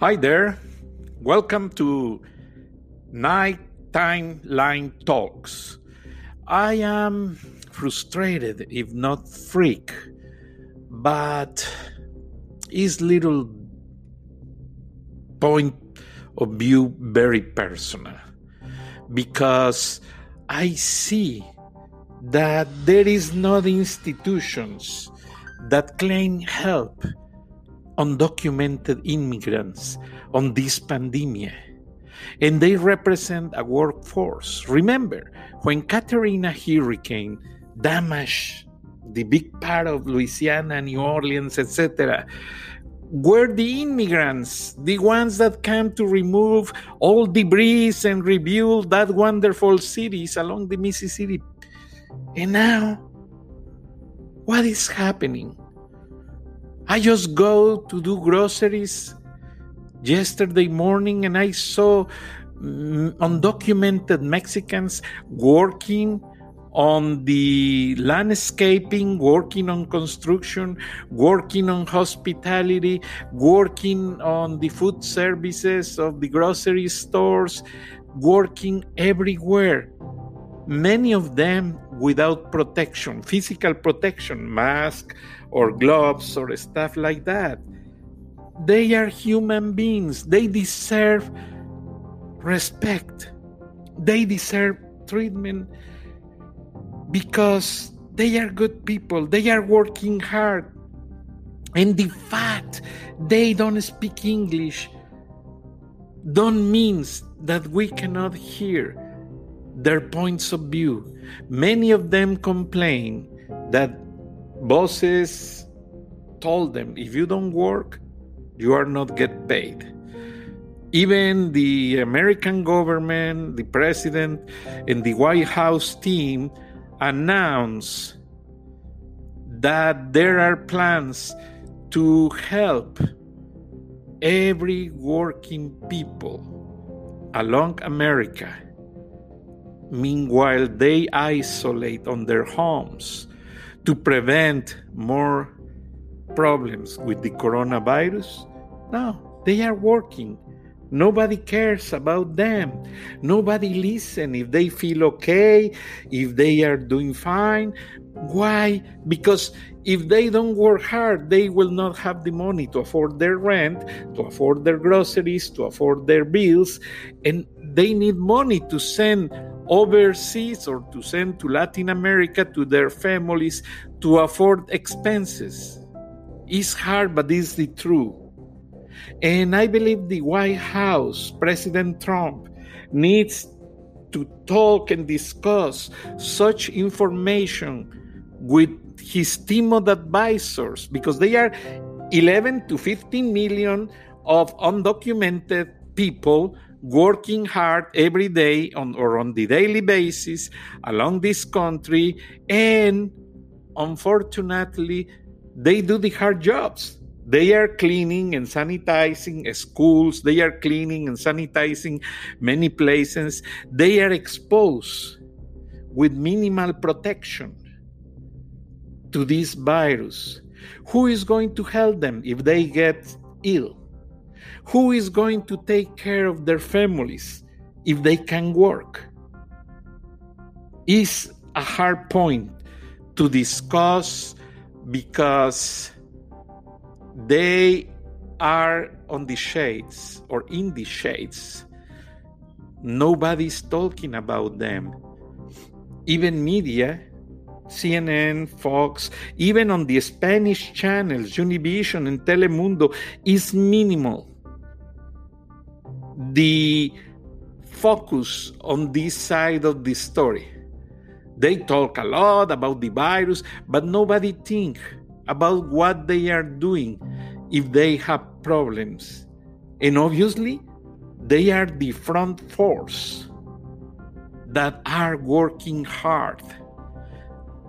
Hi there. Welcome to Nighttime Line Talks. I am frustrated, if not freak, but is little point of view very personal because I see that there is not institutions that claim help undocumented immigrants on this pandemic. And they represent a workforce. Remember, when Katrina hurricane damaged the big part of Louisiana, New Orleans, etc., were the immigrants, the ones that came to remove all debris and rebuild that wonderful cities along the Mississippi. And now, what is happening? I just go to do groceries yesterday morning and I saw mm, undocumented Mexicans working on the landscaping, working on construction, working on hospitality, working on the food services of the grocery stores, working everywhere. Many of them without protection, physical protection, mask or gloves or stuff like that. They are human beings. They deserve respect. They deserve treatment because they are good people. They are working hard. And the fact they don't speak English don't means that we cannot hear their points of view. Many of them complain that bosses told them if you don't work, you are not get paid. Even the American government, the president, and the White House team announced that there are plans to help every working people along America Meanwhile, they isolate on their homes to prevent more problems with the coronavirus. No, they are working. Nobody cares about them. Nobody listen if they feel okay, if they are doing fine. Why? Because if they don't work hard, they will not have the money to afford their rent, to afford their groceries, to afford their bills, and they need money to send overseas or to send to Latin America to their families to afford expenses. It's hard, but it's the truth. And I believe the White House, President Trump, needs to talk and discuss such information with his team of advisors because they are 11 to 15 million of undocumented people working hard every day on or on the daily basis along this country and unfortunately they do the hard jobs. They are cleaning and sanitizing schools. They are cleaning and sanitizing many places. They are exposed with minimal protection to this virus. Who is going to help them if they get ill who is going to take care of their families if they can work? Is a hard point to discuss because they are on the shades or in the shades. Nobody's talking about them. Even media, CNN, Fox, even on the Spanish channels, Univision and Telemundo, is minimal the focus on this side of the story. They talk a lot about the virus, but nobody think about what they are doing if they have problems. And obviously, they are the front force that are working hard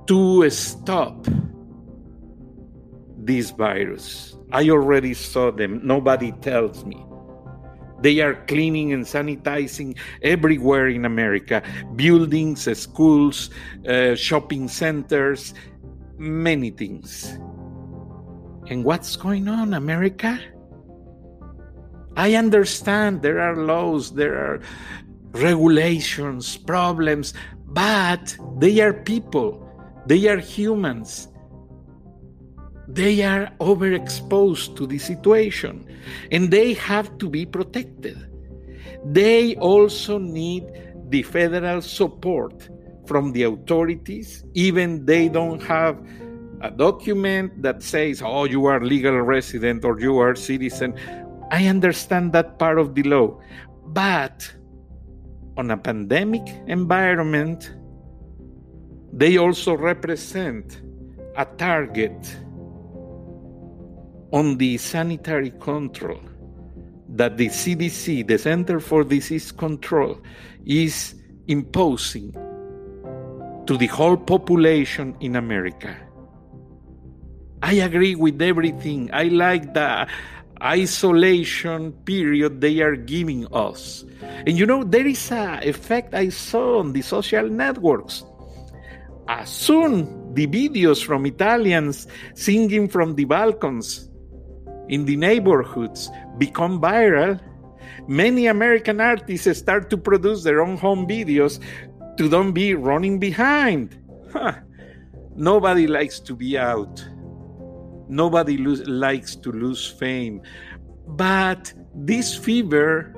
to stop this virus. I already saw them. Nobody tells me. They are cleaning and sanitizing everywhere in America buildings, schools, uh, shopping centers, many things. And what's going on, America? I understand there are laws, there are regulations, problems, but they are people, they are humans. They are overexposed to the situation and they have to be protected. They also need the federal support from the authorities, even they don't have a document that says, oh, you are legal resident or you are citizen. I understand that part of the law. But on a pandemic environment, they also represent a target on the sanitary control that the CDC, the Center for Disease Control, is imposing to the whole population in America. I agree with everything. I like the isolation period they are giving us. And you know, there is a effect I saw on the social networks. As soon the videos from Italians singing from the balcons in the neighborhoods become viral, many American artists start to produce their own home videos to don't be running behind. Huh. Nobody likes to be out. Nobody lo- likes to lose fame. But this fever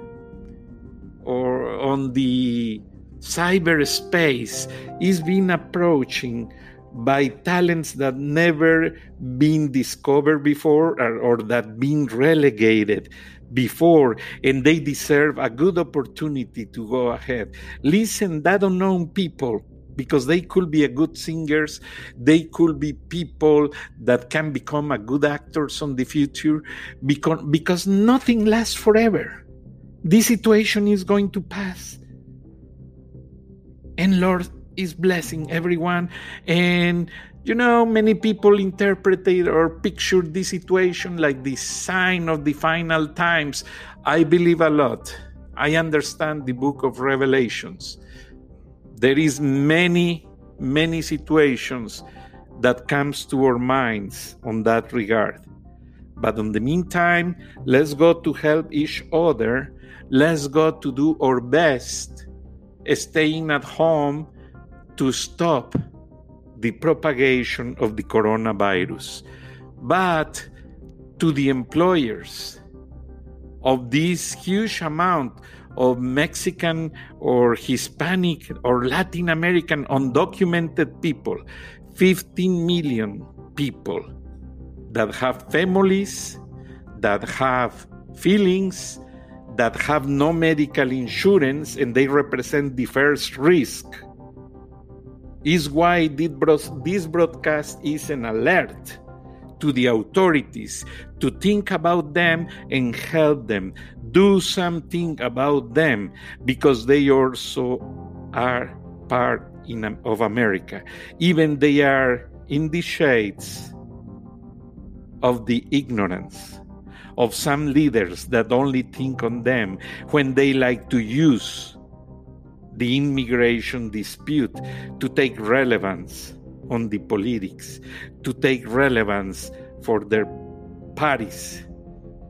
or on the cyberspace is being approaching by talents that never been discovered before or, or that been relegated before and they deserve a good opportunity to go ahead. Listen that unknown people because they could be a good singers they could be people that can become a good actors on the future because, because nothing lasts forever. This situation is going to pass. And lord is blessing everyone. And you know many people interpreted or pictured this situation like the sign of the final times. I believe a lot. I understand the book of revelations. There is many many situations that comes to our minds on that regard. But in the meantime let's go to help each other. Let's go to do our best staying at home to stop the propagation of the coronavirus, but to the employers of this huge amount of Mexican or Hispanic or Latin American undocumented people, 15 million people that have families, that have feelings, that have no medical insurance, and they represent the first risk is why this broadcast is an alert to the authorities to think about them and help them. Do something about them because they also are part in, of america. Even they are in the shades of the ignorance of some leaders that only think on them when they like to use the immigration dispute to take relevance on the politics, to take relevance for their parties.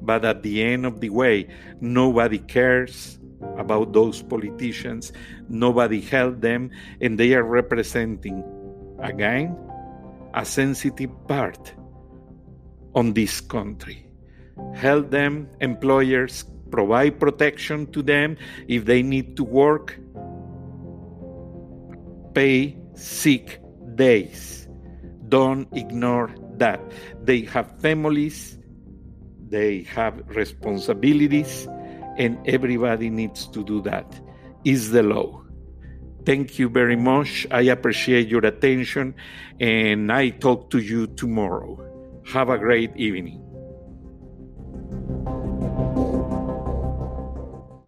But at the end of the way, nobody cares about those politicians, nobody held them, and they are representing, again, a sensitive part on this country. Help them, employers, provide protection to them if they need to work pay sick days. Don't ignore that. They have families, they have responsibilities, and everybody needs to do that. Is the law. Thank you very much. I appreciate your attention, and I talk to you tomorrow. Have a great evening.